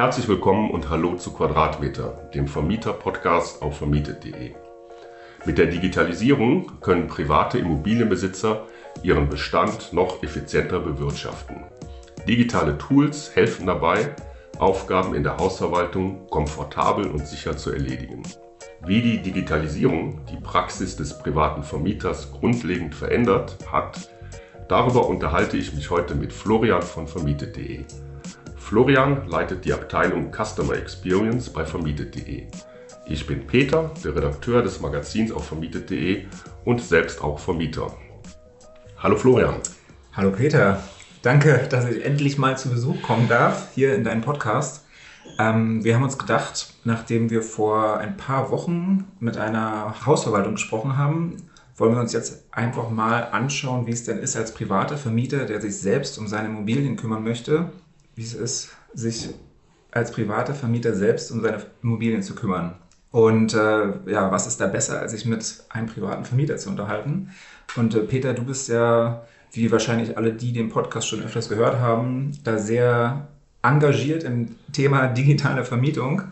Herzlich willkommen und hallo zu Quadratmeter, dem Vermieter-Podcast auf vermietet.de. Mit der Digitalisierung können private Immobilienbesitzer ihren Bestand noch effizienter bewirtschaften. Digitale Tools helfen dabei, Aufgaben in der Hausverwaltung komfortabel und sicher zu erledigen. Wie die Digitalisierung die Praxis des privaten Vermieters grundlegend verändert hat, darüber unterhalte ich mich heute mit Florian von vermietet.de. Florian leitet die Abteilung Customer Experience bei vermietet.de. Ich bin Peter, der Redakteur des Magazins auf vermietet.de und selbst auch Vermieter. Hallo Florian. Hallo Peter. Danke, dass ich endlich mal zu Besuch kommen darf hier in deinem Podcast. Ähm, wir haben uns gedacht, nachdem wir vor ein paar Wochen mit einer Hausverwaltung gesprochen haben, wollen wir uns jetzt einfach mal anschauen, wie es denn ist als privater Vermieter, der sich selbst um seine Immobilien kümmern möchte, wie es ist, sich als privater Vermieter selbst um seine Immobilien zu kümmern. Und äh, ja, was ist da besser, als sich mit einem privaten Vermieter zu unterhalten? Und äh, Peter, du bist ja, wie wahrscheinlich alle, die den Podcast schon öfters gehört haben, da sehr engagiert im Thema digitale Vermietung.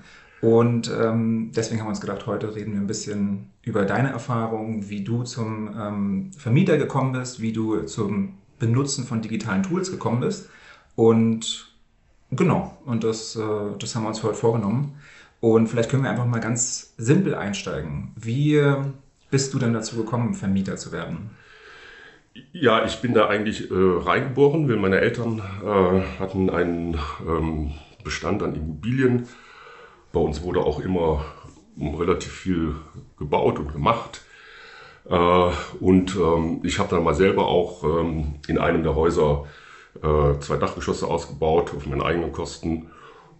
Und ähm, deswegen haben wir uns gedacht, heute reden wir ein bisschen über deine Erfahrungen, wie du zum ähm, Vermieter gekommen bist, wie du zum Benutzen von digitalen Tools gekommen bist. Und Genau, und das, äh, das haben wir uns für heute vorgenommen. Und vielleicht können wir einfach mal ganz simpel einsteigen. Wie bist du denn dazu gekommen, Vermieter zu werden? Ja, ich bin da eigentlich äh, reingeboren, weil meine Eltern äh, hatten einen ähm, Bestand an Immobilien. Bei uns wurde auch immer relativ viel gebaut und gemacht. Äh, und ähm, ich habe dann mal selber auch ähm, in einem der Häuser äh, zwei Dachgeschosse ausgebaut auf meine eigenen Kosten.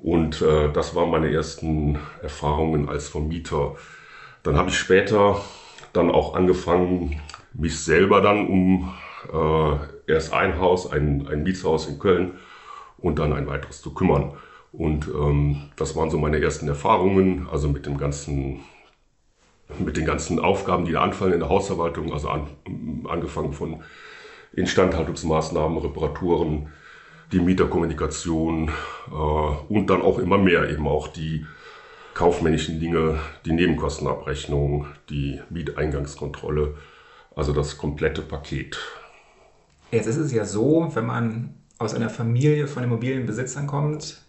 Und äh, das waren meine ersten Erfahrungen als Vermieter. Dann habe ich später dann auch angefangen, mich selber dann um äh, erst ein Haus, ein, ein Mietshaus in Köln und dann ein weiteres zu kümmern. Und ähm, das waren so meine ersten Erfahrungen, also mit dem ganzen, mit den ganzen Aufgaben, die da anfallen in der Hausverwaltung, also an, angefangen von Instandhaltungsmaßnahmen, Reparaturen, die Mieterkommunikation äh, und dann auch immer mehr eben auch die kaufmännischen Dinge, die Nebenkostenabrechnung, die Mieteingangskontrolle, also das komplette Paket. Jetzt ist es ja so, wenn man aus einer Familie von Immobilienbesitzern kommt,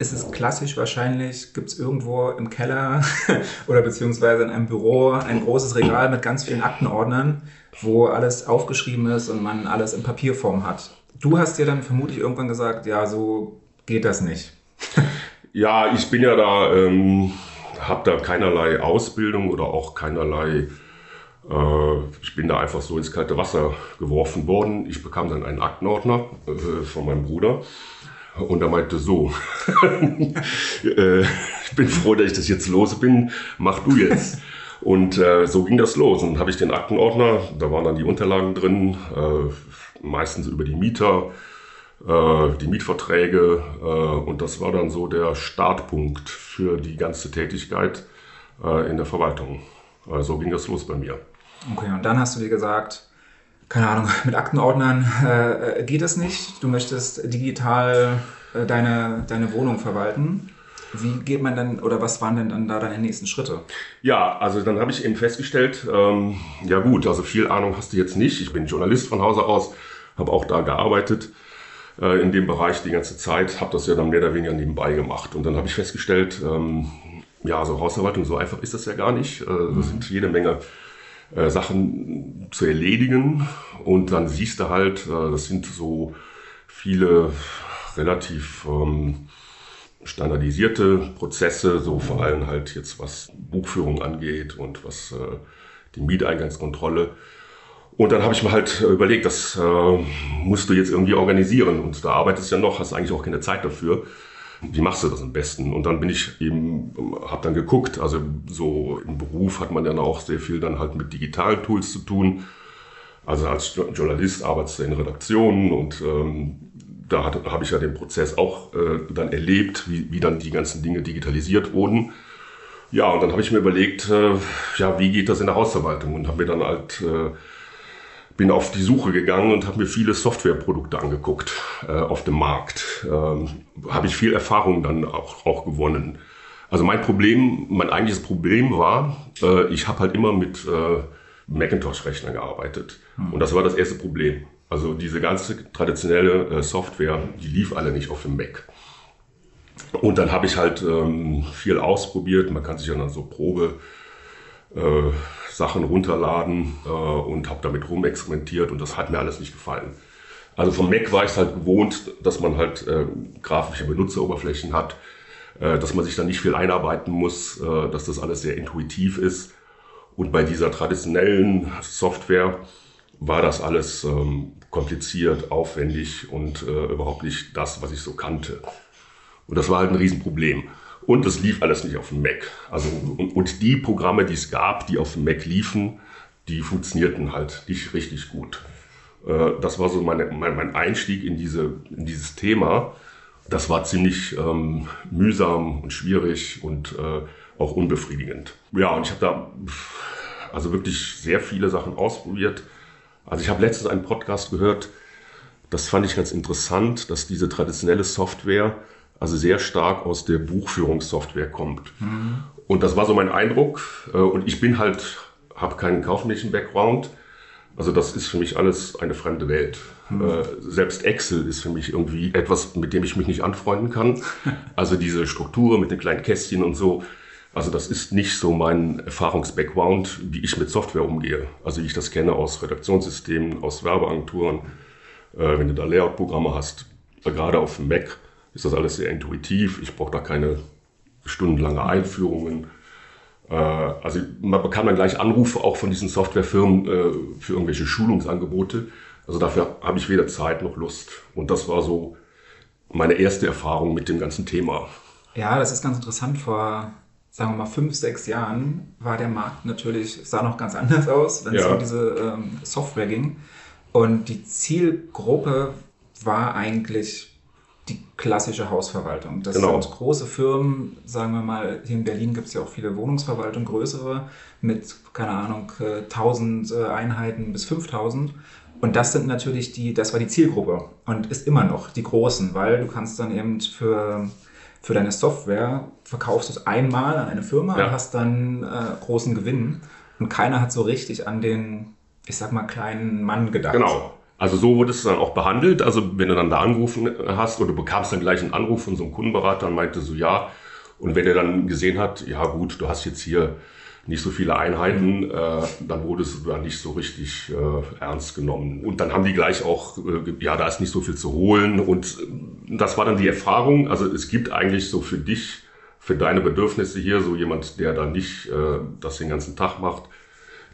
ist es klassisch wahrscheinlich, gibt es irgendwo im Keller oder beziehungsweise in einem Büro ein großes Regal mit ganz vielen Aktenordnern, wo alles aufgeschrieben ist und man alles in Papierform hat. Du hast dir dann vermutlich irgendwann gesagt, ja, so geht das nicht. ja, ich bin ja da, ähm, habe da keinerlei Ausbildung oder auch keinerlei, äh, ich bin da einfach so ins kalte Wasser geworfen worden. Ich bekam dann einen Aktenordner äh, von meinem Bruder und er meinte so, äh, ich bin froh, dass ich das jetzt los bin, mach du jetzt. Und äh, so ging das los. Und dann habe ich den Aktenordner, da waren dann die Unterlagen drin, äh, meistens über die Mieter, äh, die Mietverträge. Äh, und das war dann so der Startpunkt für die ganze Tätigkeit äh, in der Verwaltung. Äh, so ging das los bei mir. Okay, und dann hast du dir gesagt, keine Ahnung, mit Aktenordnern geht es nicht. Du möchtest digital deine, deine Wohnung verwalten. Wie geht man dann oder was waren denn dann da deine nächsten Schritte? Ja, also dann habe ich eben festgestellt, ähm, ja gut, also viel Ahnung hast du jetzt nicht. Ich bin Journalist von Hause aus, habe auch da gearbeitet äh, in dem Bereich die ganze Zeit, habe das ja dann mehr oder weniger nebenbei gemacht. Und dann habe ich festgestellt, ähm, ja, so Hausverwaltung, so einfach ist das ja gar nicht. Äh, das mhm. sind jede Menge äh, Sachen zu erledigen. Und dann siehst du halt, äh, das sind so viele relativ ähm, standardisierte Prozesse, so vor allem halt jetzt was Buchführung angeht und was äh, die Mieteingangskontrolle. Und dann habe ich mir halt überlegt, das äh, musst du jetzt irgendwie organisieren. Und da arbeitest du ja noch, hast eigentlich auch keine Zeit dafür wie machst du das am besten? Und dann bin ich eben, habe dann geguckt, also so im Beruf hat man dann auch sehr viel dann halt mit digitalen Tools zu tun. Also als Journalist arbeitest du in Redaktionen und ähm, da habe ich ja den Prozess auch äh, dann erlebt, wie, wie dann die ganzen Dinge digitalisiert wurden. Ja, und dann habe ich mir überlegt, äh, ja, wie geht das in der Hausverwaltung? Und habe mir dann halt äh, bin auf die Suche gegangen und habe mir viele Softwareprodukte angeguckt äh, auf dem Markt. Ähm, habe ich viel Erfahrung dann auch, auch gewonnen. Also mein Problem, mein eigentliches Problem war, äh, ich habe halt immer mit äh, Macintosh-Rechnern gearbeitet. Mhm. Und das war das erste Problem. Also diese ganze traditionelle äh, Software, die lief alle nicht auf dem Mac. Und dann habe ich halt ähm, viel ausprobiert. Man kann sich ja dann so Probe äh, Sachen runterladen äh, und habe damit rumexperimentiert und das hat mir alles nicht gefallen. Also vom Mac war ich halt gewohnt, dass man halt äh, grafische Benutzeroberflächen hat, äh, dass man sich da nicht viel einarbeiten muss, äh, dass das alles sehr intuitiv ist. Und bei dieser traditionellen Software war das alles ähm, kompliziert, aufwendig und äh, überhaupt nicht das, was ich so kannte. Und das war halt ein Riesenproblem. Und es lief alles nicht auf dem Mac. Also, und, und die Programme, die es gab, die auf dem Mac liefen, die funktionierten halt nicht richtig gut. Äh, das war so meine, mein, mein Einstieg in, diese, in dieses Thema. Das war ziemlich ähm, mühsam und schwierig und äh, auch unbefriedigend. Ja, und ich habe da also wirklich sehr viele Sachen ausprobiert. Also ich habe letztens einen Podcast gehört, das fand ich ganz interessant, dass diese traditionelle Software also sehr stark aus der Buchführungssoftware kommt. Mhm. Und das war so mein Eindruck. Äh, und ich bin halt, habe keinen kaufmännischen Background. Also das ist für mich alles eine fremde Welt. Mhm. Selbst Excel ist für mich irgendwie etwas, mit dem ich mich nicht anfreunden kann. Also diese Struktur mit den kleinen Kästchen und so. Also das ist nicht so mein Erfahrungsbackground, wie ich mit Software umgehe. Also wie ich das kenne aus Redaktionssystemen, aus Werbeagenturen. Äh, wenn du da Layout-Programme hast, gerade auf dem Mac, ist das alles sehr intuitiv. Ich brauche da keine stundenlange Einführungen. Äh, also man bekam dann gleich Anrufe auch von diesen Softwarefirmen äh, für irgendwelche Schulungsangebote. Also dafür habe ich weder Zeit noch Lust. Und das war so meine erste Erfahrung mit dem ganzen Thema. Ja, das ist ganz interessant. Vor, sagen wir mal, fünf, sechs Jahren war der Markt natürlich, sah noch ganz anders aus, wenn ja. es um diese ähm, Software ging. Und die Zielgruppe war eigentlich die klassische Hausverwaltung. Das genau. sind große Firmen, sagen wir mal, hier in Berlin gibt es ja auch viele Wohnungsverwaltungen, größere, mit, keine Ahnung, 1000 äh, Einheiten bis 5000. Und das sind natürlich die, das war die Zielgruppe und ist immer noch die großen, weil du kannst dann eben für, für deine Software verkaufst du es einmal an eine Firma ja. und hast dann äh, großen Gewinn. Und keiner hat so richtig an den, ich sag mal, kleinen Mann gedacht. Genau. Also so wurde es dann auch behandelt. Also wenn du dann da angerufen hast oder du bekamst dann gleich einen Anruf von so einem Kundenberater und meinte so, ja. Und wenn er dann gesehen hat, ja gut, du hast jetzt hier nicht so viele Einheiten, äh, dann wurde es dann nicht so richtig äh, ernst genommen. Und dann haben die gleich auch, äh, ja, da ist nicht so viel zu holen. Und das war dann die Erfahrung. Also es gibt eigentlich so für dich, für deine Bedürfnisse hier, so jemand, der da nicht äh, das den ganzen Tag macht,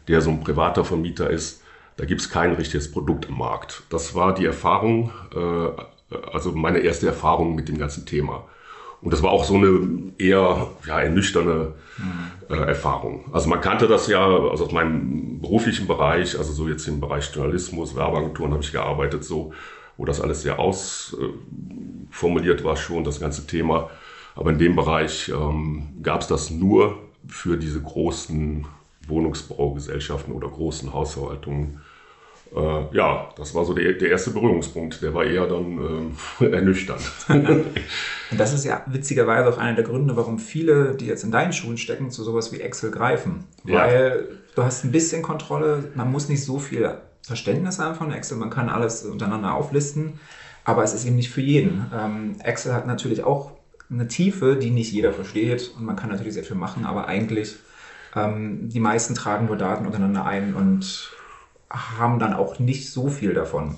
der so ein privater Vermieter ist, da gibt es kein richtiges Produkt im Markt. Das war die Erfahrung, äh, also meine erste Erfahrung mit dem ganzen Thema. Und das war auch so eine eher ja, ernüchternde mhm. äh, Erfahrung. Also man kannte das ja also aus meinem beruflichen Bereich, also so jetzt im Bereich Journalismus, Werbeagenturen habe ich gearbeitet, so, wo das alles sehr ausformuliert war schon, das ganze Thema. Aber in dem Bereich ähm, gab es das nur für diese großen Wohnungsbaugesellschaften oder großen Hausverwaltungen. Äh, ja, das war so der, der erste Berührungspunkt. Der war eher dann äh, ernüchternd. Und das ist ja witzigerweise auch einer der Gründe, warum viele, die jetzt in deinen Schulen stecken, zu sowas wie Excel greifen. Weil ja. du hast ein bisschen Kontrolle, man muss nicht so viel Verständnis haben von Excel, man kann alles untereinander auflisten, aber es ist eben nicht für jeden. Ähm, Excel hat natürlich auch eine Tiefe, die nicht jeder versteht und man kann natürlich sehr viel machen, aber eigentlich ähm, die meisten tragen nur Daten untereinander ein und haben dann auch nicht so viel davon.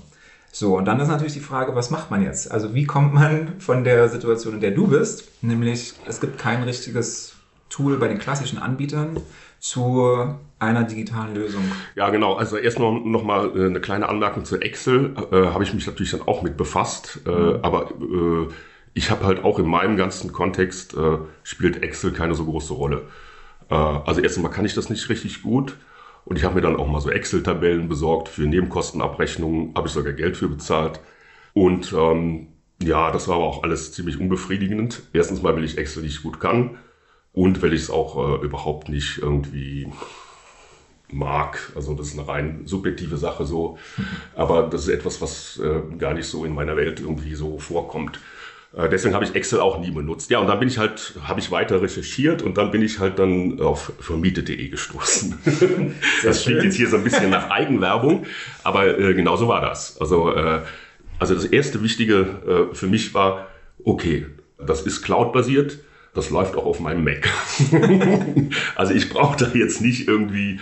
So, und dann ist natürlich die Frage, was macht man jetzt? Also wie kommt man von der Situation, in der du bist, nämlich es gibt kein richtiges Tool bei den klassischen Anbietern, zu einer digitalen Lösung. Ja, genau. Also erstmal noch mal äh, eine kleine Anmerkung zu Excel. Äh, habe ich mich natürlich dann auch mit befasst. Äh, mhm. aber äh, ich habe halt auch in meinem ganzen Kontext äh, spielt Excel keine so große Rolle. Äh, also erst einmal kann ich das nicht richtig gut. Und ich habe mir dann auch mal so Excel-Tabellen besorgt für Nebenkostenabrechnungen, habe ich sogar Geld für bezahlt. Und ähm, ja, das war aber auch alles ziemlich unbefriedigend. Erstens mal, weil ich Excel nicht gut kann und weil ich es auch äh, überhaupt nicht irgendwie mag. Also das ist eine rein subjektive Sache so. Aber das ist etwas, was äh, gar nicht so in meiner Welt irgendwie so vorkommt. Äh, deswegen habe ich Excel auch nie benutzt. Ja, und dann bin ich halt, habe ich weiter recherchiert und dann bin ich halt dann auf vermiete.de gestoßen. das klingt jetzt hier so ein bisschen nach Eigenwerbung, aber äh, genau so war das. Also, äh, also das erste Wichtige äh, für mich war, okay, das ist Cloud-basiert, das läuft auch auf meinem Mac. also ich brauche da jetzt nicht irgendwie,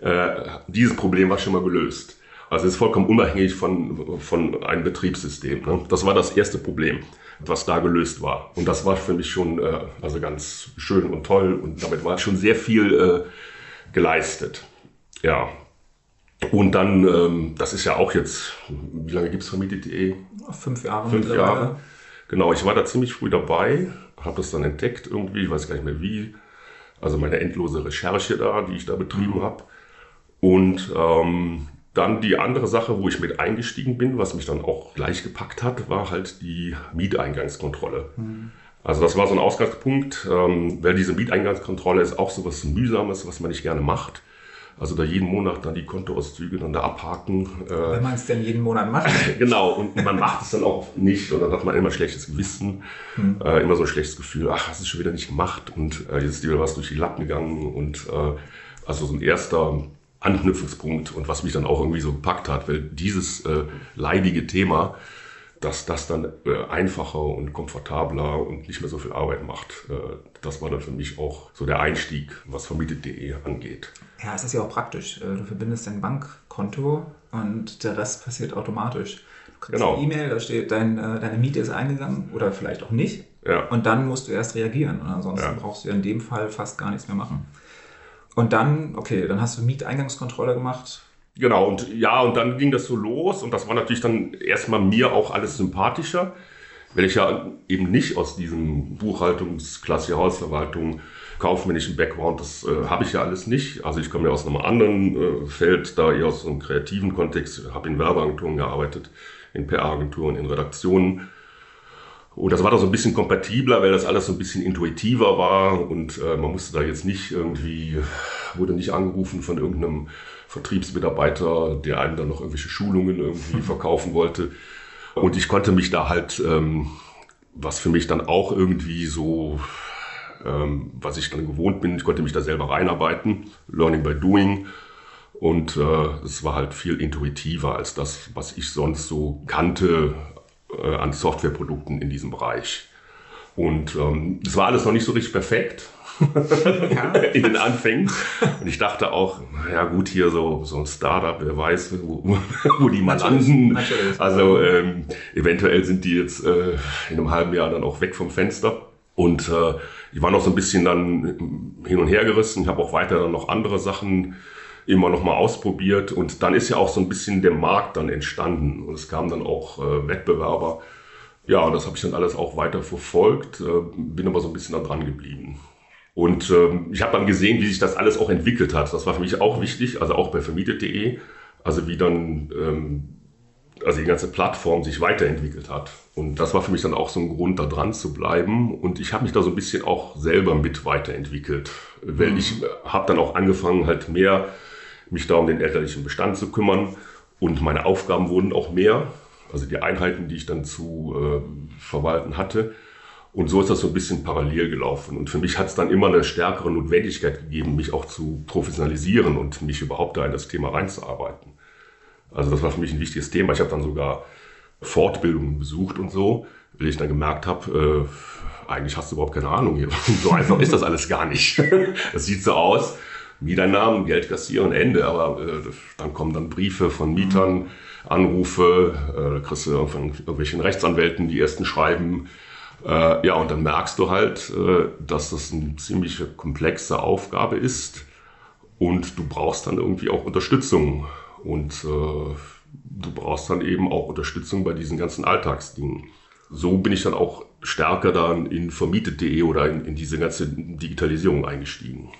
äh, dieses Problem war schon mal gelöst. Also es ist vollkommen unabhängig von, von einem Betriebssystem. Ne? Das war das erste Problem, was da gelöst war. Und das war für mich schon äh, also ganz schön und toll und damit war schon sehr viel äh, geleistet. Ja. Und dann, ähm, das ist ja auch jetzt, wie lange gibt es vermietet.de? Fünf Jahre. Fünf Jahre. Genau, ich war da ziemlich früh dabei, habe das dann entdeckt irgendwie, ich weiß gar nicht mehr wie. Also meine endlose Recherche da, die ich da betrieben mhm. habe. Und ähm, dann die andere Sache, wo ich mit eingestiegen bin, was mich dann auch gleich gepackt hat, war halt die Mieteingangskontrolle. Mhm. Also das war so ein Ausgangspunkt, ähm, weil diese Mieteingangskontrolle ist auch so was Mühsames, was man nicht gerne macht. Also da jeden Monat dann die Kontoauszüge dann da abhaken. Äh, Wenn man es denn jeden Monat macht. genau, und man macht es dann auch nicht und dann hat man immer schlechtes Gewissen, hm. äh, immer so ein schlechtes Gefühl, ach, hast du schon wieder nicht gemacht und äh, jetzt ist dir wieder was durch die Lappen gegangen und äh, also so ein erster Anknüpfungspunkt und was mich dann auch irgendwie so gepackt hat, weil dieses äh, leidige Thema dass das dann äh, einfacher und komfortabler und nicht mehr so viel Arbeit macht. Äh, das war dann für mich auch so der Einstieg, was vermietet.de angeht. Ja, es ist ja auch praktisch. Äh, du verbindest dein Bankkonto und der Rest passiert automatisch. Du kriegst genau. eine E-Mail, da steht, dein, äh, deine Miete ist eingegangen oder vielleicht auch nicht. Ja. Und dann musst du erst reagieren. Und ansonsten ja. brauchst du in dem Fall fast gar nichts mehr machen. Und dann, okay, dann hast du Mieteingangskontrolle gemacht Genau, und ja, und dann ging das so los und das war natürlich dann erstmal mir auch alles sympathischer, weil ich ja eben nicht aus diesem Buchhaltungsklasse, Hausverwaltung, kaufmännischen Background, das äh, habe ich ja alles nicht. Also ich komme ja aus einem anderen äh, Feld, da eher aus einem kreativen Kontext, habe in Werbeagenturen gearbeitet, in PR-Agenturen, in Redaktionen. Und das war da so ein bisschen kompatibler, weil das alles so ein bisschen intuitiver war und äh, man musste da jetzt nicht irgendwie, wurde nicht angerufen von irgendeinem Vertriebsmitarbeiter, der einem dann noch irgendwelche Schulungen irgendwie verkaufen wollte. Und ich konnte mich da halt, ähm, was für mich dann auch irgendwie so, ähm, was ich dann gewohnt bin, ich konnte mich da selber reinarbeiten, Learning by Doing. Und äh, es war halt viel intuitiver als das, was ich sonst so kannte äh, an Softwareprodukten in diesem Bereich. Und ähm, es war alles noch nicht so richtig perfekt ja. in den Anfängen. Und ich dachte auch, ja gut, hier so, so ein Startup, wer weiß, wo, wo die mal landen. Also ähm, eventuell sind die jetzt äh, in einem halben Jahr dann auch weg vom Fenster. Und äh, ich war noch so ein bisschen dann hin und her gerissen. Ich habe auch weiter dann noch andere Sachen immer noch mal ausprobiert. Und dann ist ja auch so ein bisschen der Markt dann entstanden. Und es kamen dann auch äh, Wettbewerber. Ja, das habe ich dann alles auch weiter verfolgt, äh, bin aber so ein bisschen da dran geblieben. Und ähm, ich habe dann gesehen, wie sich das alles auch entwickelt hat. Das war für mich auch wichtig, also auch bei vermietet.de, also wie dann ähm, also die ganze Plattform sich weiterentwickelt hat. Und das war für mich dann auch so ein Grund, da dran zu bleiben. Und ich habe mich da so ein bisschen auch selber mit weiterentwickelt, weil mhm. ich habe dann auch angefangen, halt mehr mich da um den elterlichen Bestand zu kümmern. Und meine Aufgaben wurden auch mehr, also die Einheiten, die ich dann zu äh, verwalten hatte. Und so ist das so ein bisschen parallel gelaufen. Und für mich hat es dann immer eine stärkere Notwendigkeit gegeben, mich auch zu professionalisieren und mich überhaupt da in das Thema reinzuarbeiten. Also das war für mich ein wichtiges Thema. Ich habe dann sogar Fortbildungen besucht und so, weil ich dann gemerkt habe, äh, eigentlich hast du überhaupt keine Ahnung hier. so einfach ist das alles gar nicht. Das sieht so aus, Mieternamen, Geld kassieren, Ende. Aber äh, dann kommen dann Briefe von Mietern, Anrufe, äh, kriegst du von irgendwelchen Rechtsanwälten die ersten Schreiben äh, ja, und dann merkst du halt, äh, dass das eine ziemlich komplexe Aufgabe ist und du brauchst dann irgendwie auch Unterstützung und äh, du brauchst dann eben auch Unterstützung bei diesen ganzen Alltagsdingen. So bin ich dann auch stärker dann in vermietet.de oder in, in diese ganze Digitalisierung eingestiegen.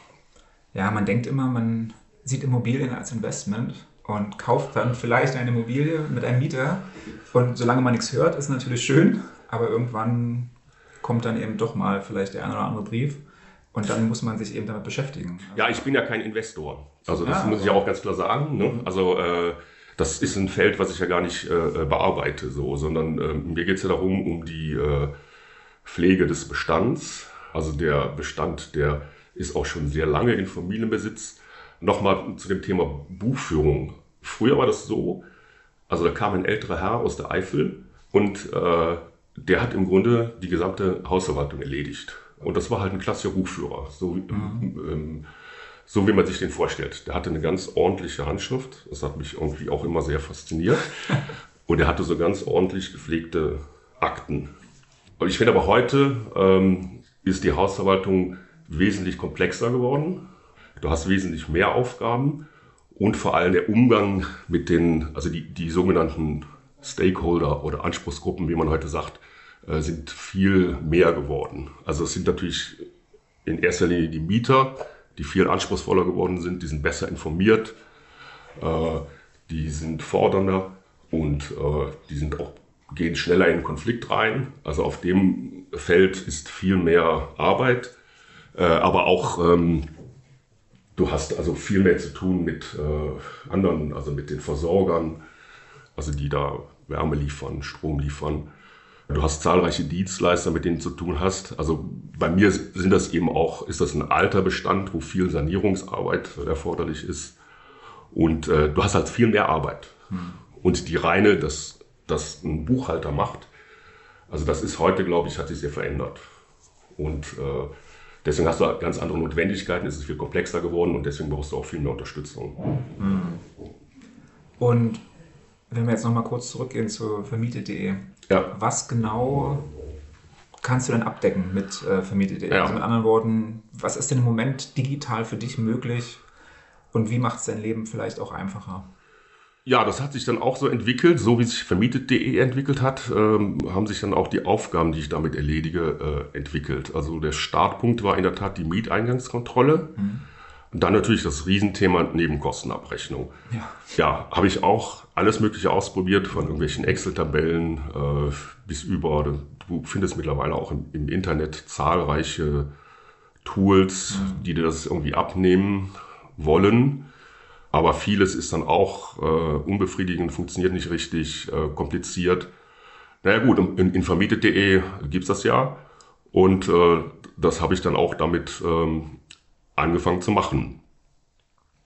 Ja, man denkt immer, man sieht Immobilien als Investment und kauft dann vielleicht eine Immobilie mit einem Mieter. Und solange man nichts hört, ist natürlich schön, aber irgendwann kommt dann eben doch mal vielleicht der ein oder andere Brief. Und dann muss man sich eben damit beschäftigen. Ja, ich bin ja kein Investor. Also das Ah, muss ich okay. auch ganz klar sagen. Ne? Also äh, das ist ein Feld, was ich ja gar nicht äh, bearbeite, so, sondern äh, mir geht es ja darum, um die äh, Pflege des Bestands. Also der Bestand, der ist auch schon sehr lange in Familienbesitz. Nochmal zu dem Thema Buchführung. Früher war das so, also da kam ein älterer Herr aus der Eifel und äh, der hat im Grunde die gesamte Hausverwaltung erledigt. Und das war halt ein klassischer Buchführer, so, ähm, so wie man sich den vorstellt. Der hatte eine ganz ordentliche Handschrift, das hat mich irgendwie auch immer sehr fasziniert. Und er hatte so ganz ordentlich gepflegte Akten. Und ich finde aber heute ähm, ist die Hausverwaltung wesentlich komplexer geworden. Du hast wesentlich mehr Aufgaben und vor allem der Umgang mit den, also die, die sogenannten Stakeholder oder Anspruchsgruppen, wie man heute sagt, äh, sind viel mehr geworden. Also es sind natürlich in erster Linie die Mieter, die viel anspruchsvoller geworden sind, die sind besser informiert, äh, die sind fordernder und äh, die sind auch gehen schneller in Konflikt rein. Also auf dem Feld ist viel mehr Arbeit, äh, aber auch ähm, du hast also viel mehr zu tun mit äh, anderen, also mit den Versorgern, also die da Wärme liefern, Strom liefern. Du hast zahlreiche Dienstleister, mit denen du zu tun hast. Also bei mir sind das eben auch, ist das ein alter Bestand, wo viel Sanierungsarbeit erforderlich ist. Und äh, du hast halt viel mehr Arbeit. Und die reine, das, das ein Buchhalter macht, also das ist heute, glaube ich, hat sich sehr verändert. Und äh, deswegen hast du ganz andere Notwendigkeiten, es ist viel komplexer geworden und deswegen brauchst du auch viel mehr Unterstützung. Und wenn wir jetzt nochmal kurz zurückgehen zu vermietet.de, Ja. was genau kannst du denn abdecken mit äh, vermietet.de? Ja. Also mit anderen Worten, was ist denn im Moment digital für dich möglich und wie macht es dein Leben vielleicht auch einfacher? Ja, das hat sich dann auch so entwickelt, so wie sich vermietet.de entwickelt hat, ähm, haben sich dann auch die Aufgaben, die ich damit erledige, äh, entwickelt. Also der Startpunkt war in der Tat die Mieteingangskontrolle. Und dann natürlich das Riesenthema Nebenkostenabrechnung. Ja. Ja, habe ich auch alles Mögliche ausprobiert, von irgendwelchen Excel-Tabellen äh, bis über. Du findest mittlerweile auch im, im Internet zahlreiche Tools, die dir das irgendwie abnehmen wollen. Aber vieles ist dann auch äh, unbefriedigend, funktioniert nicht richtig, äh, kompliziert. Naja gut, in, in vermietet.de gibt's das ja. Und äh, das habe ich dann auch damit ähm, angefangen zu machen.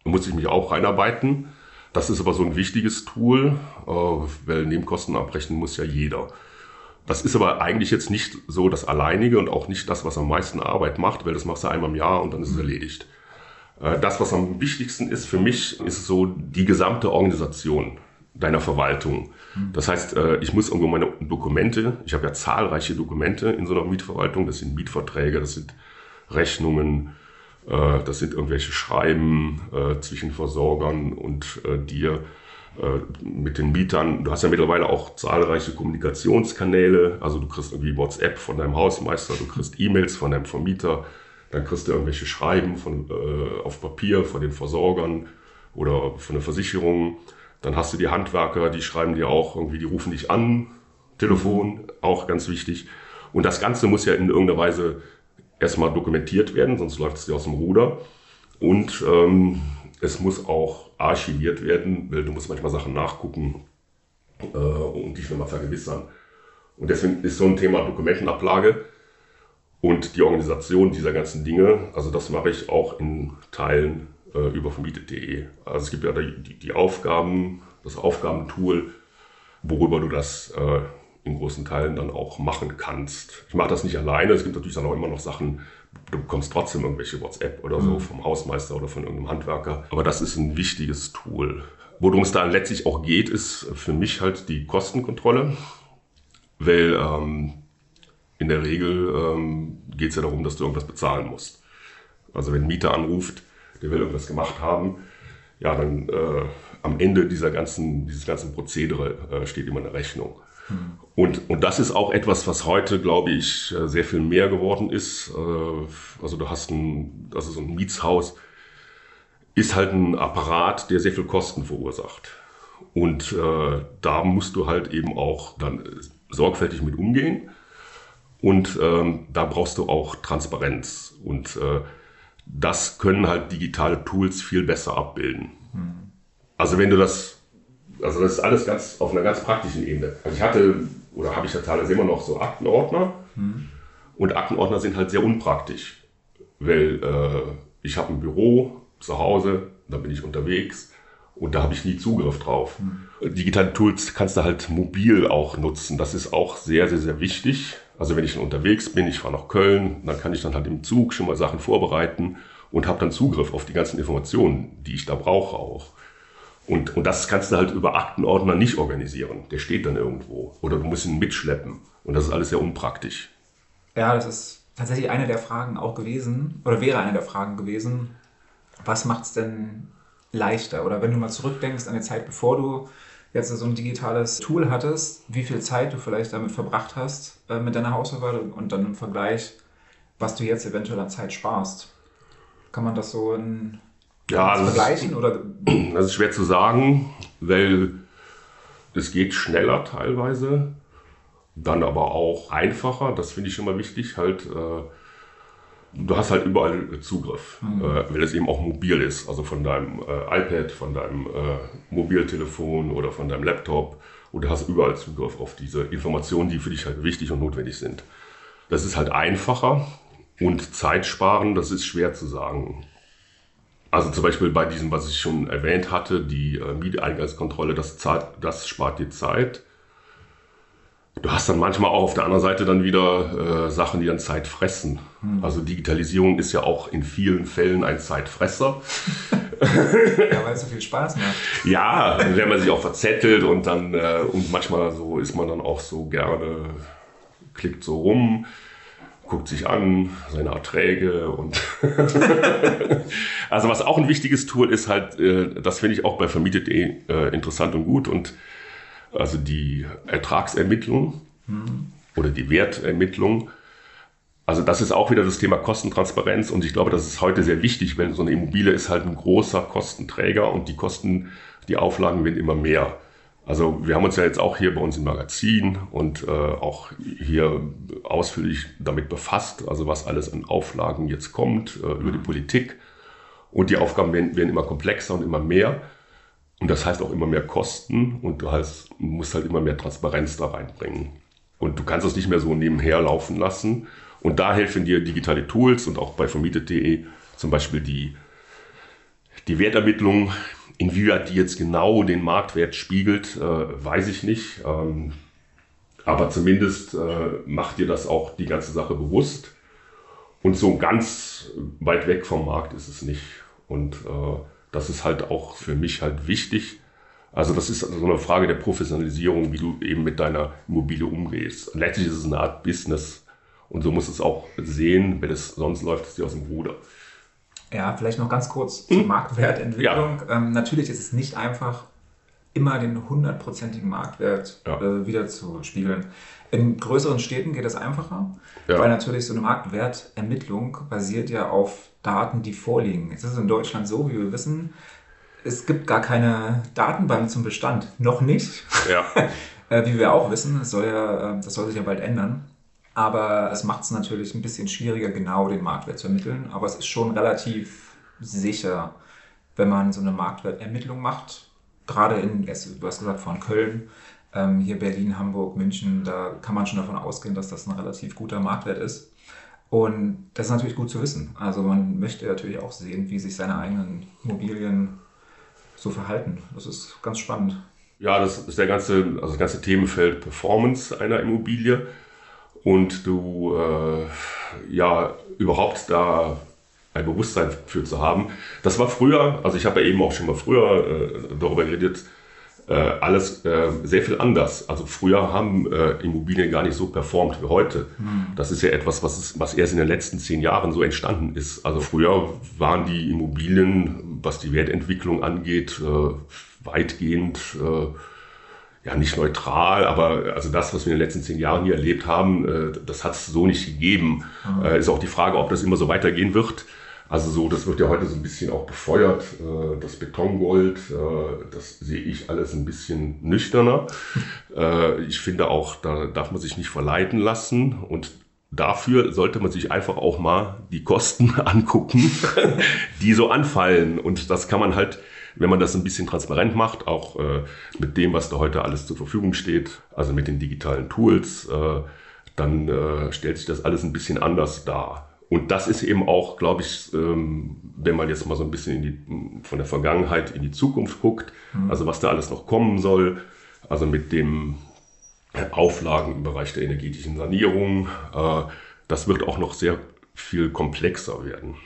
Da muss ich mich auch reinarbeiten. Das ist aber so ein wichtiges Tool, äh, weil Nebenkosten abrechnen muss ja jeder. Das ist aber eigentlich jetzt nicht so das Alleinige und auch nicht das, was am meisten Arbeit macht, weil das machst du einmal im Jahr und dann ist es erledigt. Äh, Das, was am wichtigsten ist für mich, ist so die gesamte Organisation deiner Verwaltung. Das heißt, äh, ich muss irgendwo meine Dokumente, ich habe ja zahlreiche Dokumente in so einer Mietverwaltung, das sind Mietverträge, das sind Rechnungen, äh, das sind irgendwelche Schreiben zwischen Versorgern und dir mit den Mietern. Du hast ja mittlerweile auch zahlreiche Kommunikationskanäle. Also du kriegst irgendwie WhatsApp von deinem Hausmeister, du kriegst E-Mails von deinem Vermieter, dann kriegst du irgendwelche Schreiben von, äh, auf Papier von den Versorgern oder von der Versicherung. Dann hast du die Handwerker, die schreiben dir auch irgendwie, die rufen dich an, Telefon, auch ganz wichtig. Und das Ganze muss ja in irgendeiner Weise erstmal dokumentiert werden, sonst läuft es dir aus dem Ruder. Und ähm, es muss auch archiviert werden, weil du musst manchmal Sachen nachgucken äh, und dich nochmal vergewissern. Und deswegen ist so ein Thema Dokumentenablage und die Organisation dieser ganzen Dinge, also das mache ich auch in Teilen äh, über vermietet.de. Also es gibt ja die, die, Aufgaben, das Aufgabentool, worüber du das äh, in großen Teilen dann auch machen kannst. Ich mache das nicht alleine, es gibt natürlich dann auch immer noch Sachen, du bekommst trotzdem irgendwelche WhatsApp oder so vom Hausmeister oder von irgendeinem Handwerker. Aber das ist ein wichtiges Tool. Worum es dann letztlich auch geht, ist für mich halt die Kostenkontrolle, weil ähm, in der Regel ähm, geht es ja darum, dass du irgendwas bezahlen musst. Also wenn ein Mieter anruft, der will irgendwas gemacht haben, ja, dann äh, am Ende dieser ganzen, dieses ganzen Prozedere äh, steht immer eine Rechnung. Und, und das ist auch etwas, was heute, glaube ich, äh, sehr viel mehr geworden ist. Äh, Also du hast ein, also so ein Mietshaus ist halt ein Apparat, der sehr viel Kosten verursacht. Und äh, da musst du halt eben auch dann äh, sorgfältig mit umgehen. Und ähm, da brauchst du auch Transparenz. Und äh, das können halt digitale Tools viel besser abbilden. Hm. Also wenn du das, also das ist alles ganz auf einer ganz praktischen Ebene. Also ich hatte, oder habe ich ja teilweise immer noch so Aktenordner. Hm. Und Aktenordner sind halt sehr unpraktisch. Weil äh, ich habe ein Büro zu Hause, da bin ich unterwegs und da habe ich nie Zugriff drauf. Mhm. Digitale Tools kannst du halt mobil auch nutzen. Das ist auch sehr, sehr, sehr wichtig. Also wenn ich dann unterwegs bin, ich fahre nach Köln, dann kann ich dann halt im Zug schon mal Sachen vorbereiten und habe dann Zugriff auf die ganzen Informationen, die ich da brauche auch. Und, und das kannst du halt über Aktenordner nicht organisieren. Der steht dann irgendwo. Oder du musst ihn mitschleppen. Und das ist alles sehr unpraktisch. Ja, das ist tatsächlich eine der Fragen auch gewesen, oder wäre eine der Fragen gewesen. Was macht es denn leichter? Oder wenn du mal zurückdenkst an die Zeit, bevor du jetzt so ein digitales Tool hattest, wie viel Zeit du vielleicht damit verbracht hast äh, mit deiner Hausverwaltung und dann im Vergleich, was du jetzt eventuell an Zeit sparst. Kann man das so in ja, das vergleichen? Ist, oder? Das ist schwer zu sagen, weil es geht schneller teilweise, dann aber auch einfacher. Das finde ich immer wichtig, halt äh, du hast halt überall Zugriff, mhm. äh, weil es eben auch mobil ist. Also von deinem äh, iPad, von deinem äh, Mobiltelefon oder von deinem Laptop. Und du hast überall Zugriff auf diese Informationen, die für dich halt wichtig und notwendig sind. Das ist halt einfacher und Zeitsparen, das ist schwer zu sagen. Also zum Beispiel bei diesem, was ich schon erwähnt hatte, die äh, Mieteingangskontrolle, das, das spart dir Zeit. Du hast dann manchmal auch auf der anderen Seite dann wieder äh, Sachen, die dann Zeit fressen. Hm. Also Digitalisierung ist ja auch in vielen Fällen ein Zeitfresser. ja, weil es so viel Spaß macht. Ja, wenn man sich auch verzettelt und dann äh, und manchmal so ist man dann auch so gerne, klickt so rum, guckt sich an, seine Erträge und also was auch ein wichtiges Tool ist halt, äh, das finde ich auch bei vermietet.de äh, interessant und gut und also die Ertragsermittlung mhm. oder die Wertermittlung. Also das ist auch wieder das Thema Kostentransparenz und ich glaube, das ist heute sehr wichtig, weil so eine Immobilie ist halt ein großer Kostenträger und die Kosten, die Auflagen werden immer mehr. Also wir haben uns ja jetzt auch hier bei uns im Magazin und äh, auch hier ausführlich damit befasst, also was alles an Auflagen jetzt kommt äh, über die Politik. Und die Aufgaben werden, werden immer komplexer und immer mehr. Und das heißt auch immer mehr Kosten und du heißt, musst halt immer mehr Transparenz da reinbringen. Und du kannst es nicht mehr so nebenher laufen lassen. Und da helfen dir digitale Tools und auch bei vermietet.de zum Beispiel die, die Wertermittlung. Inwieweit die jetzt genau den Marktwert spiegelt, äh, weiß ich nicht. Ähm, aber zumindest äh, macht dir das auch die ganze Sache bewusst. Und so ganz weit weg vom Markt ist es nicht. Und äh, das ist halt auch für mich halt wichtig. Also das ist so eine Frage der Professionalisierung, wie du eben mit deiner Immobilie umgehst. Letztlich ist es eine Art Business. Und so musst du es auch sehen, wenn es sonst läuft es dir aus dem Ruder. Ja, vielleicht noch ganz kurz zur hm? Marktwertentwicklung. Ja. Ähm, natürlich ist es nicht einfach, immer den hundertprozentigen Marktwert ja. äh, wieder zu spiegeln. In größeren Städten geht das einfacher, ja. weil natürlich so eine Marktwertermittlung basiert ja auf Daten, die vorliegen. Jetzt ist es in Deutschland so, wie wir wissen, es gibt gar keine Datenbank zum Bestand. Noch nicht. Ja. Äh, wie wir auch wissen, das soll, ja, äh, das soll sich ja bald ändern. Aber es macht es natürlich ein bisschen schwieriger, genau den Marktwert zu ermitteln. Aber es ist schon relativ sicher, wenn man so eine Marktwertermittlung macht. Gerade in, du hast gesagt, von Köln, ähm, hier Berlin, Hamburg, München, da kann man schon davon ausgehen, dass das ein relativ guter Marktwert ist. Und das ist natürlich gut zu wissen. Also man möchte natürlich auch sehen, wie sich seine eigenen Immobilien so verhalten. Das ist ganz spannend. Ja, das ist der ganze, also das ganze Themenfeld Performance einer Immobilie. Und du äh, ja überhaupt da ein Bewusstsein für zu haben. Das war früher, also ich habe ja eben auch schon mal früher äh, darüber geredet, äh, alles äh, sehr viel anders. Also früher haben äh, Immobilien gar nicht so performt wie heute. Mhm. Das ist ja etwas, was, ist, was erst in den letzten zehn Jahren so entstanden ist. Also früher waren die Immobilien, was die Wertentwicklung angeht, äh, weitgehend ja nicht neutral, aber also das, was wir in den letzten zehn Jahren hier erlebt haben, äh, das hat es so nicht gegeben. Mhm. ist auch die Frage, ob das immer so weitergehen wird. Also so, das wird ja heute so ein bisschen auch befeuert, äh, das Betongold, äh, das sehe ich alles ein bisschen nüchterner. Äh, ich finde auch, da darf man sich nicht verleiten lassen und dafür sollte man sich einfach auch mal die Kosten angucken, die so anfallen. Und das kann man halt, wenn man das ein bisschen transparent macht, auch äh, mit dem, was da heute alles zur Verfügung steht, also mit den digitalen Tools, äh, dann äh, stellt sich das alles ein bisschen anders dar. Und das ist eben auch, glaube ich, ähm, wenn man jetzt mal so ein bisschen die, von der Vergangenheit in die Zukunft guckt, mhm. also was da alles noch kommen soll, also mit dem Auflagen im Bereich der energetischen Sanierung, äh, das wird auch noch sehr viel komplexer werden.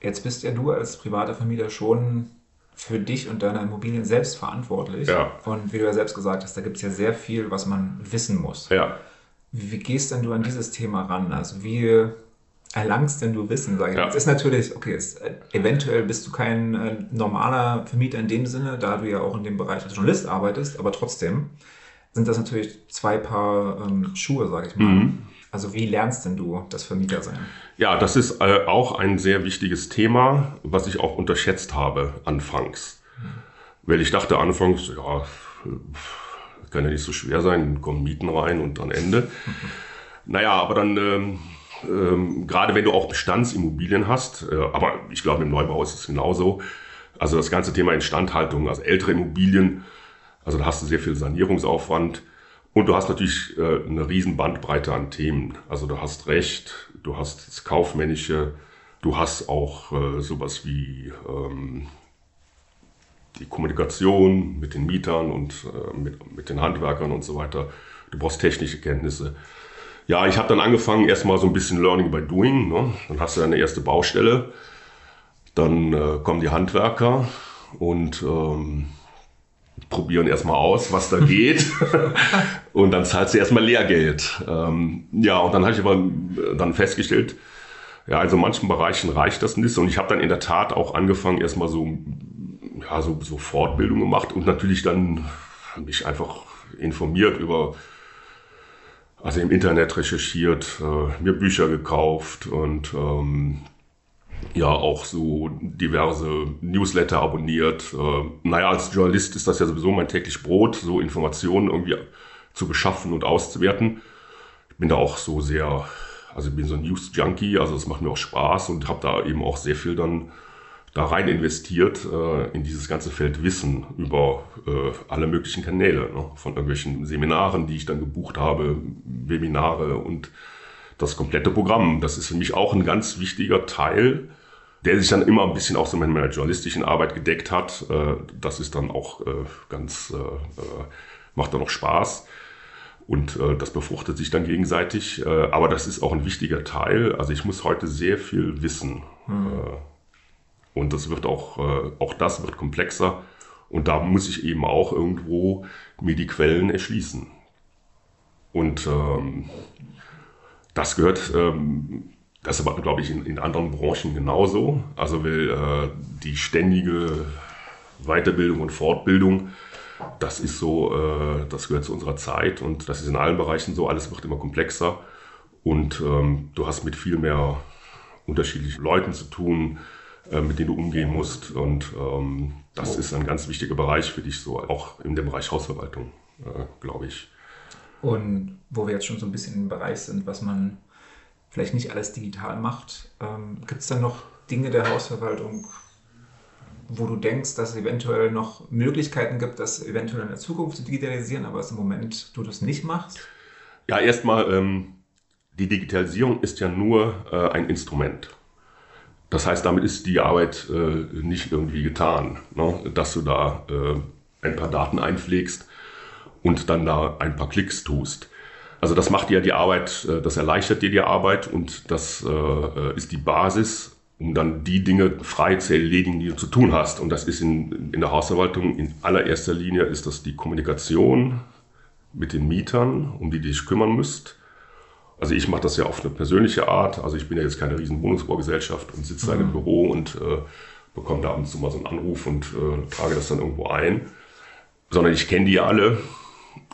Jetzt bist ja du als privater Vermieter schon für dich und deine Immobilien selbst verantwortlich. Ja. Und wie du ja selbst gesagt hast, da gibt es ja sehr viel, was man wissen muss. Ja. Wie, gehst denn du an dieses Thema ran? Also wie erlangst denn du Wissen, sage ich. Ja. Das ist natürlich, okay, ist, äh, eventuell bist du kein äh, normaler Vermieter in dem Sinne, da du ja auch in dem Bereich als Journalist arbeitest, aber trotzdem sind das natürlich zwei Paar ähm, Schuhe, sage ich mal. Mhm. Also wie lernst denn du das Vermieter sein? Ja, das ist äh, auch ein sehr wichtiges Thema, was ich auch unterschätzt habe anfangs. Weil ich dachte anfangs, ja, kann ja nicht so schwer sein, kommen Mieten rein und dann Ende. Mhm. Naja, aber dann, ähm, ähm, gerade wenn du auch Bestandsimmobilien hast, äh, aber ich glaube im Neubau ist es genauso, also das ganze Thema Instandhaltung, also ältere Immobilien, also da hast du sehr viel Sanierungsaufwand und du hast natürlich äh, eine riesen Bandbreite an Themen. Also du hast Recht, du hast das Kaufmännische, du hast auch äh, sowas wie ähm, die Kommunikation mit den Mietern und äh, mit, mit den Handwerkern und so weiter. Du brauchst technische Kenntnisse. Ja, ich habe dann angefangen, erstmal so ein bisschen Learning by Doing. Ne? Dann hast du deine erste Baustelle, dann äh, kommen die Handwerker und ähm, probieren erstmal aus, was da geht. Und dann zahlst du erstmal Lehrgeld. Ähm, ja, und dann habe ich aber dann festgestellt, ja, also in manchen Bereichen reicht das nicht. Und ich habe dann in der Tat auch angefangen, erstmal so, ja, so, so Fortbildung gemacht und natürlich dann mich einfach informiert über, also im Internet recherchiert, äh, mir Bücher gekauft und ähm, ja auch so diverse Newsletter abonniert. Äh, naja, als Journalist ist das ja sowieso mein täglich Brot, so Informationen irgendwie zu beschaffen und auszuwerten. Ich bin da auch so sehr, also ich bin so ein News-Junkie, also es macht mir auch Spaß und habe da eben auch sehr viel dann da rein investiert äh, in dieses ganze Feld Wissen über äh, alle möglichen Kanäle, ne? von irgendwelchen Seminaren, die ich dann gebucht habe, Webinare und das komplette Programm. Das ist für mich auch ein ganz wichtiger Teil, der sich dann immer ein bisschen auch so mit meiner journalistischen Arbeit gedeckt hat. Äh, das ist dann auch äh, ganz, äh, macht dann auch Spaß. Und das befruchtet sich dann gegenseitig. aber das ist auch ein wichtiger Teil. Also ich muss heute sehr viel wissen. Mhm. und das wird auch, auch das wird komplexer. Und da muss ich eben auch irgendwo mir die Quellen erschließen. Und ähm, das gehört, ähm, das ist aber, glaube ich, in, in, anderen Branchen genauso. Also will äh, die ständige Weiterbildung und Fortbildung, das ist so, äh, das gehört zu unserer Zeit und das ist in allen Bereichen so. Alles wird immer komplexer und ähm, du hast mit viel mehr unterschiedlichen Leuten zu tun, äh, mit denen du umgehen musst und ähm, das ist ein ganz wichtiger Bereich für dich, so auch in dem Bereich Hausverwaltung, äh, glaube ich. Und wo wir jetzt schon so ein bisschen im Bereich sind, was man vielleicht nicht alles digital macht, ähm, gibt es dann noch Dinge der Hausverwaltung, wo du denkst, dass es eventuell noch Möglichkeiten gibt, das eventuell in der Zukunft zu digitalisieren, aber es im Moment du das nicht machst? Ja, erstmal, ähm, die Digitalisierung ist ja nur äh, ein Instrument. Das heißt, damit ist die Arbeit äh, nicht irgendwie getan, ne? dass du da äh, ein paar Daten einpflegst und dann da ein paar Klicks tust. Also das macht dir die Arbeit, äh, das erleichtert dir die Arbeit und das äh, ist die Basis, um dann die Dinge frei zu erledigen, die du zu tun hast. Und das ist in, in der Hausverwaltung in allererster Linie ist das die Kommunikation mit den Mietern, um die du dich kümmern müsst. Also ich mache das ja auf eine persönliche Art. Also ich bin ja jetzt keine riesen Wohnungsbaugesellschaft und sitze mhm. da in einem. Büro und äh, bekomme da ab und zu mal so einen Anruf und äh, trage das dann irgendwo ein. Sondern ich kenne die ja alle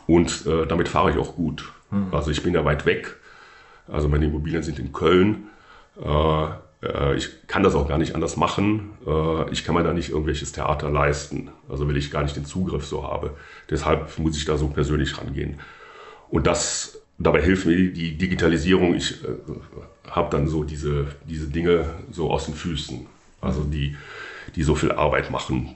und äh, damit fahre ich auch gut. Mhm. Also ich bin ja weit weg. Also meine Immobilien sind in Köln. Äh, ich kann das auch gar nicht anders machen. Äh, ich kann mir da nicht irgendwelches Theater leisten. Also weil ich gar nicht den Zugriff so habe. Deshalb muss ich da so persönlich rangehen. Und das dabei hilft mir die Digitalisierung. Ich äh, habe dann so diese, diese Dinge so aus den Füßen, also die, die so viel Arbeit machen.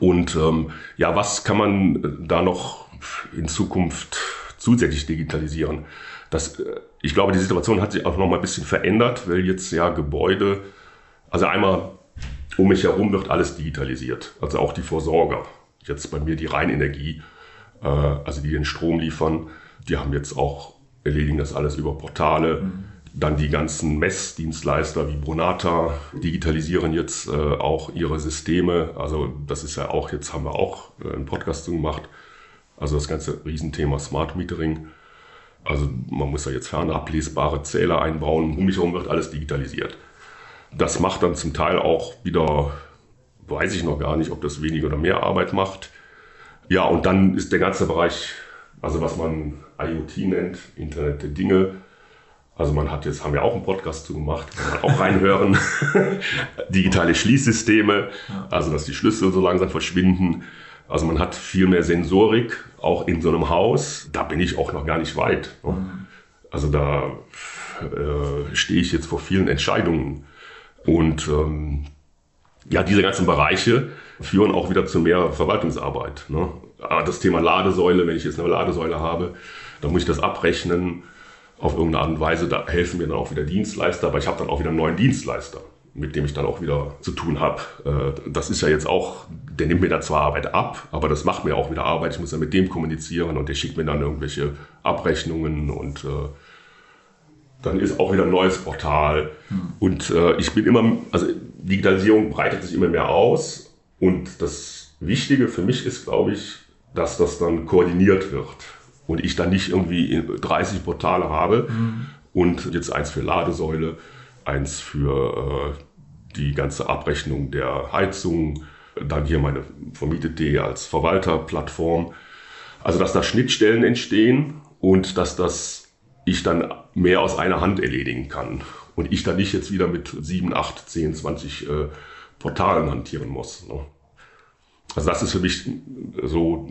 Und ähm, ja, was kann man da noch in Zukunft zusätzlich digitalisieren? Das, äh, ich glaube, die Situation hat sich auch noch mal ein bisschen verändert, weil jetzt ja Gebäude, also einmal um mich herum wird alles digitalisiert, also auch die Versorger. Jetzt bei mir die Rheinenergie, äh, also die den Strom liefern, die haben jetzt auch, erledigen das alles über Portale. Mhm. Dann die ganzen Messdienstleister wie Brunata digitalisieren jetzt äh, auch ihre Systeme. Also das ist ja auch, jetzt haben wir auch äh, einen Podcast gemacht. Also das ganze Riesenthema Smart Metering. Also man muss ja jetzt fernablesbare Zähler einbauen. Um mich herum wird alles digitalisiert. Das macht dann zum Teil auch wieder, weiß ich noch gar nicht, ob das weniger oder mehr Arbeit macht. Ja, und dann ist der ganze Bereich, also was man IoT nennt, Internet der Dinge. Also man hat jetzt, haben wir auch einen Podcast zu gemacht, kann man auch reinhören. Digitale Schließsysteme, also dass die Schlüssel so langsam verschwinden. Also man hat viel mehr Sensorik, auch in so einem Haus. Da bin ich auch noch gar nicht weit. Ne? Also da äh, stehe ich jetzt vor vielen Entscheidungen. Und ähm, ja, diese ganzen Bereiche führen auch wieder zu mehr Verwaltungsarbeit. Ne? Ah, das Thema Ladesäule, wenn ich jetzt eine Ladesäule habe, dann muss ich das abrechnen auf irgendeine Art und Weise. Da helfen mir dann auch wieder Dienstleister, aber ich habe dann auch wieder einen neuen Dienstleister, mit dem ich dann auch wieder zu tun habe. Äh, das ist ja jetzt auch, der nimmt mir da zwar Arbeit ab, aber das macht mir auch wieder Arbeit. Ich muss ja mit dem kommunizieren und der schickt mir dann irgendwelche Abrechnungen und äh, dann ist auch wieder ein neues Portal. Hm. Und äh, ich bin immer, also Digitalisierung breitet sich immer mehr aus und das Wichtige für mich ist, glaube ich, dass das dann koordiniert wird und ich dann nicht irgendwie 30 Portale habe mhm. und jetzt eins für Ladesäule, eins für äh, die ganze Abrechnung der Heizung, dann hier meine vermietet.de als Verwalterplattform. Also dass da Schnittstellen entstehen und dass das ich dann mehr aus einer Hand erledigen kann und ich dann nicht jetzt wieder mit 7, 8, 10, 20 äh, Portalen hantieren muss. Ne? Also das ist für mich so,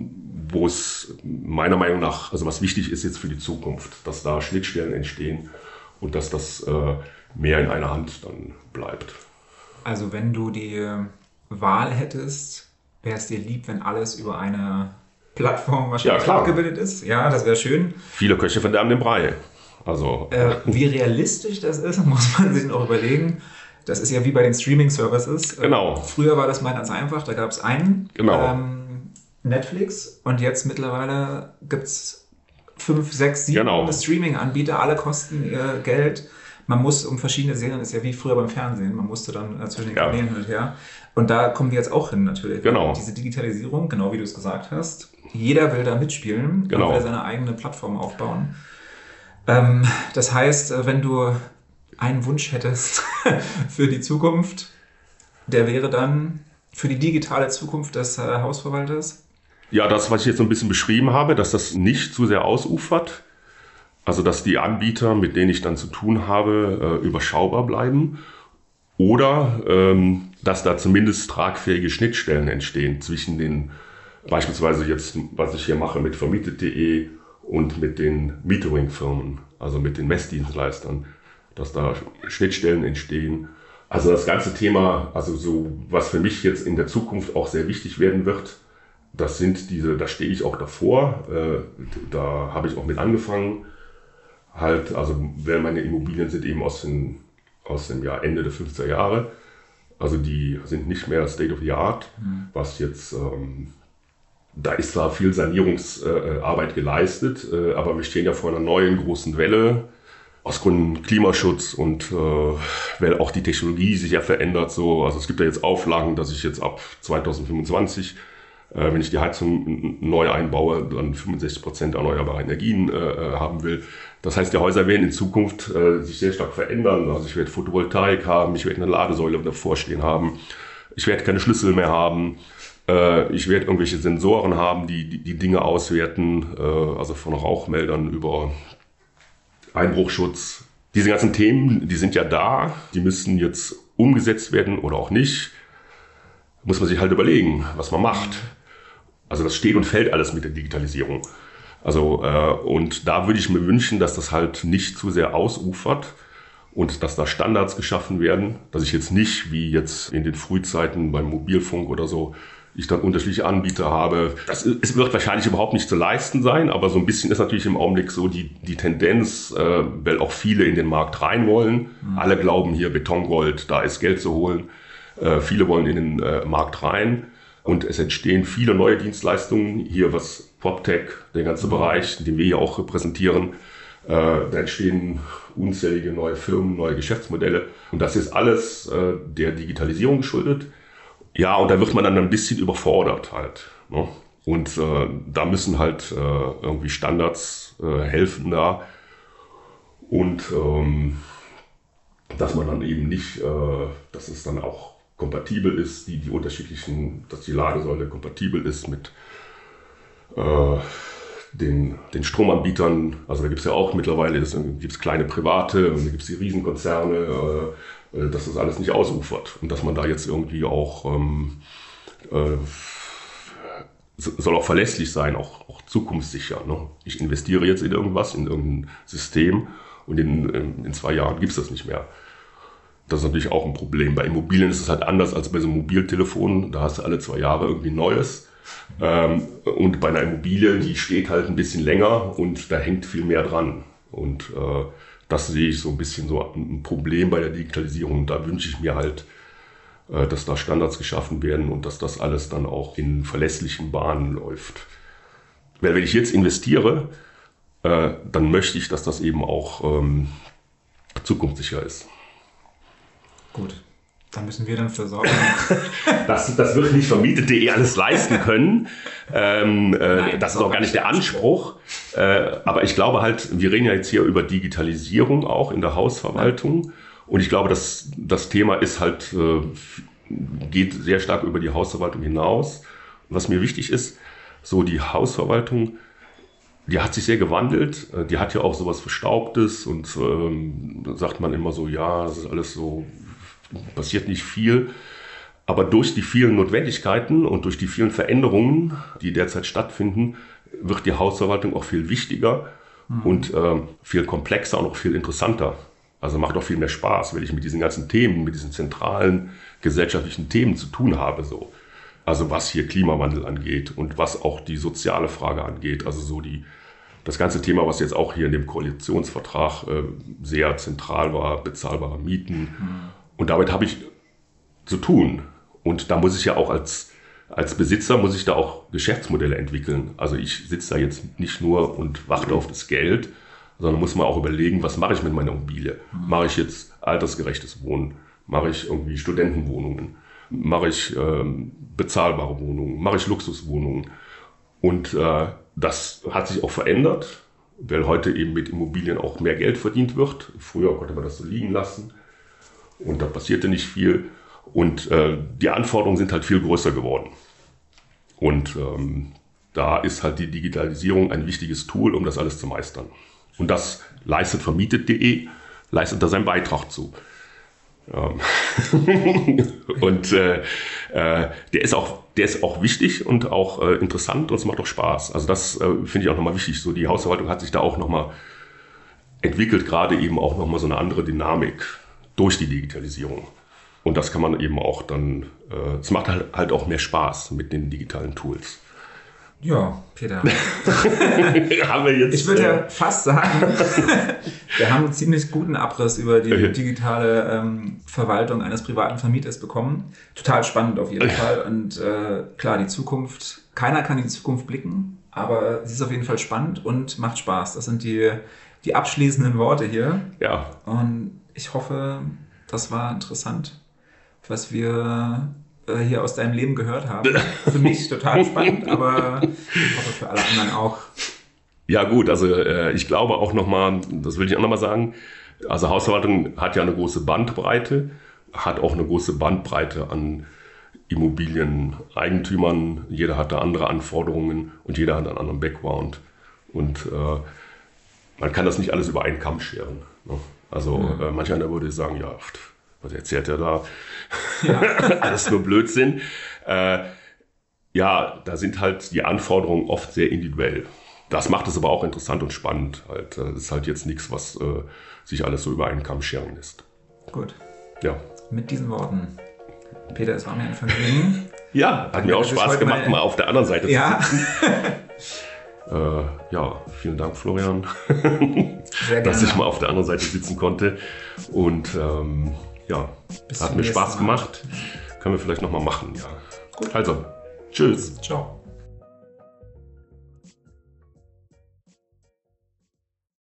wo es meiner Meinung nach, also was wichtig ist jetzt für die Zukunft, dass da Schnittstellen entstehen und dass das äh, mehr in einer Hand dann bleibt. Also wenn du die Wahl hättest, wäre es dir lieb, wenn alles über eine Plattform wahrscheinlich ja, abgebildet ist? Ja, das wäre schön. Viele Köche verderben den Brei. Also. Äh, wie realistisch das ist, muss man sich noch überlegen. Das ist ja wie bei den Streaming-Services. Genau. Früher war das mal ganz einfach, da gab es einen genau. ähm, Netflix und jetzt mittlerweile gibt es fünf, sechs, sieben genau. Streaming-Anbieter, alle kosten ihr Geld. Man muss um verschiedene Serien, ist ja wie früher beim Fernsehen, man musste dann äh, zwischen den ja. Kanälen hin und her. Und da kommen wir jetzt auch hin natürlich. Genau. Diese Digitalisierung, genau wie du es gesagt hast. Jeder will da mitspielen, genau. will seine eigene Plattform aufbauen. Ähm, das heißt, äh, wenn du einen Wunsch hättest für die Zukunft, der wäre dann für die digitale Zukunft des äh, Hausverwalters? Ja, das, was ich jetzt so ein bisschen beschrieben habe, dass das nicht zu sehr ausufert. Also, dass die Anbieter, mit denen ich dann zu tun habe, äh, überschaubar bleiben. Oder ähm, dass da zumindest tragfähige Schnittstellen entstehen zwischen den, beispielsweise jetzt, was ich hier mache mit vermietet.de und mit den Metering-Firmen, also mit den Messdienstleistern dass da Schnittstellen entstehen. Also das ganze Thema, also so, was für mich jetzt in der Zukunft auch sehr wichtig werden wird, das sind diese, da stehe ich auch davor, äh, da habe ich auch mit angefangen. Halt, also meine Immobilien sind eben aus, den, aus dem Jahr Ende der 50er Jahre. Also die sind nicht mehr State of the Art, mhm. was jetzt, ähm, da ist zwar viel Sanierungsarbeit äh, geleistet, äh, aber wir stehen ja vor einer neuen großen Welle aus Gründen Klimaschutz und äh, weil auch die Technologie sich ja verändert. So, also es gibt ja jetzt Auflagen, dass ich jetzt ab 2025, äh, wenn ich die Heizung neu einbaue, dann 65 Prozent erneuerbare Energien äh, äh, haben will. Das heißt, die Häuser werden in Zukunft äh, sich sehr stark verändern. Also ich werde Photovoltaik haben, ich werde eine Ladesäule davor stehen haben, ich werde keine Schlüssel mehr haben. Äh, ich werde irgendwelche Sensoren haben, die die, die Dinge auswerten, äh, also von Rauchmeldern über Einbruchschutz. Diese ganzen Themen, die sind ja da, die müssen jetzt umgesetzt werden oder auch nicht. Muss man sich halt überlegen, was man macht. Also das steht und fällt alles mit der Digitalisierung. Also, äh, und da würde ich mir wünschen, dass das halt nicht zu sehr ausufert und dass da Standards geschaffen werden, dass ich jetzt nicht, wie jetzt in den Frühzeiten beim Mobilfunk oder so, ich dann unterschiedliche Anbieter habe. Das es wird wahrscheinlich überhaupt nicht zu leisten sein, aber so ein bisschen ist natürlich im Augenblick so die, die Tendenz, äh, weil auch viele in den Markt rein wollen. Mhm. Alle glauben hier Betongold, da ist Geld zu holen. Äh, viele wollen in den äh, Markt rein und es entstehen viele neue Dienstleistungen. Hier was PropTech, der ganze mhm. Bereich, den wir hier auch repräsentieren. Äh, da entstehen unzählige neue Firmen, neue Geschäftsmodelle und das ist alles äh, der Digitalisierung geschuldet. Ja, und da wird man dann ein bisschen überfordert halt. Ne? Und äh, da müssen halt äh, irgendwie Standards äh, helfen da. Und ähm, dass man dann eben nicht, äh, dass es dann auch kompatibel ist, die, die unterschiedlichen, dass die Ladesäule kompatibel ist mit äh, den, den Stromanbietern. Also da gibt es ja auch mittlerweile, gibt es kleine Private und da gibt es die Riesenkonzerne. Äh, äh, dass das alles nicht ausufert und dass man da jetzt irgendwie auch ähm, äh, soll auch verlässlich sein, auch, auch zukunftssicher. Ne? Ich investiere jetzt in irgendwas, in irgendein System und in, in zwei Jahren gibt es das nicht mehr. Das ist natürlich auch ein Problem. Bei Immobilien ist es halt anders als bei so einem Mobiltelefon. Da hast du alle zwei Jahre irgendwie Neues. Ähm, und bei einer Immobilie, die steht halt ein bisschen länger und da hängt viel mehr dran. Und äh, das sehe ich so ein bisschen so ein Problem bei der Digitalisierung. Da wünsche ich mir halt, äh, dass da Standards geschaffen werden und dass das alles dann auch in verlässlichen Bahnen läuft. Weil wenn ich jetzt investiere, äh, dann möchte ich, dass das eben auch ähm, zukunftssicher ist. Gut. Da müssen wir dann für sorgen. das, das wird nicht vermietet.de alles leisten können. Ähm, äh, Nein, das ist auch gar nicht der Anspruch. Äh, aber ich glaube halt, wir reden ja jetzt hier über Digitalisierung auch in der Hausverwaltung. Und ich glaube, dass das Thema ist halt, äh, geht sehr stark über die Hausverwaltung hinaus. Was mir wichtig ist, so die Hausverwaltung, die hat sich sehr gewandelt. Äh, die hat ja auch sowas Verstaubtes und ähm, sagt man immer so, ja, das ist alles so passiert nicht viel. Aber durch die vielen Notwendigkeiten und durch die vielen Veränderungen, die derzeit stattfinden, wird die Hausverwaltung auch viel wichtiger mhm. und äh, viel komplexer und auch viel interessanter. Also macht auch viel mehr Spaß, wenn ich mit diesen ganzen Themen, mit diesen zentralen gesellschaftlichen Themen zu tun habe. So. Also was hier Klimawandel angeht und was auch die soziale Frage angeht. Also so die, das ganze Thema, was jetzt auch hier in dem Koalitionsvertrag äh, sehr zentral war, bezahlbare Mieten. Mhm und damit habe ich zu tun. Und da muss ich ja auch als, als Besitzer, muss ich da auch Geschäftsmodelle entwickeln. Also ich sitze da jetzt nicht nur und warte auf das Geld, sondern muss man auch überlegen, was mache ich mit meiner Immobilie? Mache ich jetzt altersgerechtes Wohnen? Mache ich irgendwie Studentenwohnungen? Mache ich ähm, bezahlbare Wohnungen? Mache ich Luxuswohnungen? Und äh, das hat sich auch verändert, weil heute eben mit Immobilien auch mehr Geld verdient wird. Früher konnte man das so liegen lassen und da passierte nicht viel. Und äh, die Anforderungen sind halt viel größer geworden. Und ähm, da ist halt die Digitalisierung ein wichtiges Tool, um das alles zu meistern. Und das leistet vermietet.de, leistet da seinen Beitrag zu. Ähm und äh, äh, der ist auch, der ist auch wichtig und auch äh, interessant und es macht auch Spaß. Also das äh, finde ich auch nochmal wichtig. So die Hausverwaltung hat sich da auch nochmal entwickelt, gerade eben auch nochmal so eine andere Dynamik durch die Digitalisierung. Und das kann man eben auch dann, äh, es macht halt, halt auch mehr Spaß mit den digitalen Tools. Ja, Peter. haben wir jetzt, ich würde ja äh, fast sagen, wir haben einen ziemlich guten Abriss über die digitale ähm, Verwaltung eines privaten Vermieters bekommen. Total spannend auf jeden Fall. Und äh, klar, die Zukunft, keiner kann in die Zukunft blicken, aber sie ist auf jeden Fall spannend und macht Spaß. Das sind die, die abschließenden Worte hier. Ja. Und ich hoffe, das war interessant, was wir äh, hier aus deinem Leben gehört haben. Für mich total spannend, aber ich hoffe für alle anderen auch. Ja gut, also äh, ich glaube auch nochmal, das will ich auch nochmal sagen, also Hausverwaltung hat ja eine große Bandbreite, hat auch eine große Bandbreite an Immobilieneigentümern. Jeder hat da andere Anforderungen und jeder hat einen anderen Background. Und äh, man kann das nicht alles über einen Kamm scheren. Ne? Also mhm. äh, manch einer würde sagen, ja, was erzählt er da? Ja. Alles nur Blödsinn. Äh, ja, da sind halt die Anforderungen oft sehr individuell. das macht es aber auch interessant und spannend. Halt, äh, ist halt jetzt nichts, was äh, sich alles so über einen Kamm scheren lässt. Gut. Ja. Mit diesen Worten. Peter, es war mir ein Vergnügen. Ja, hat mir auch Spaß gemacht, mal, mal, auf der anderen Seite ja. zu sitzen. äh, ja, vielen Dank, Florian, dass ich mal auf der anderen Seite sitzen konnte. Und ähm, ja, Bis hat mir Spaß gemacht. Können wir vielleicht nochmal machen, ja. Gut. Also, tschüss. Ciao.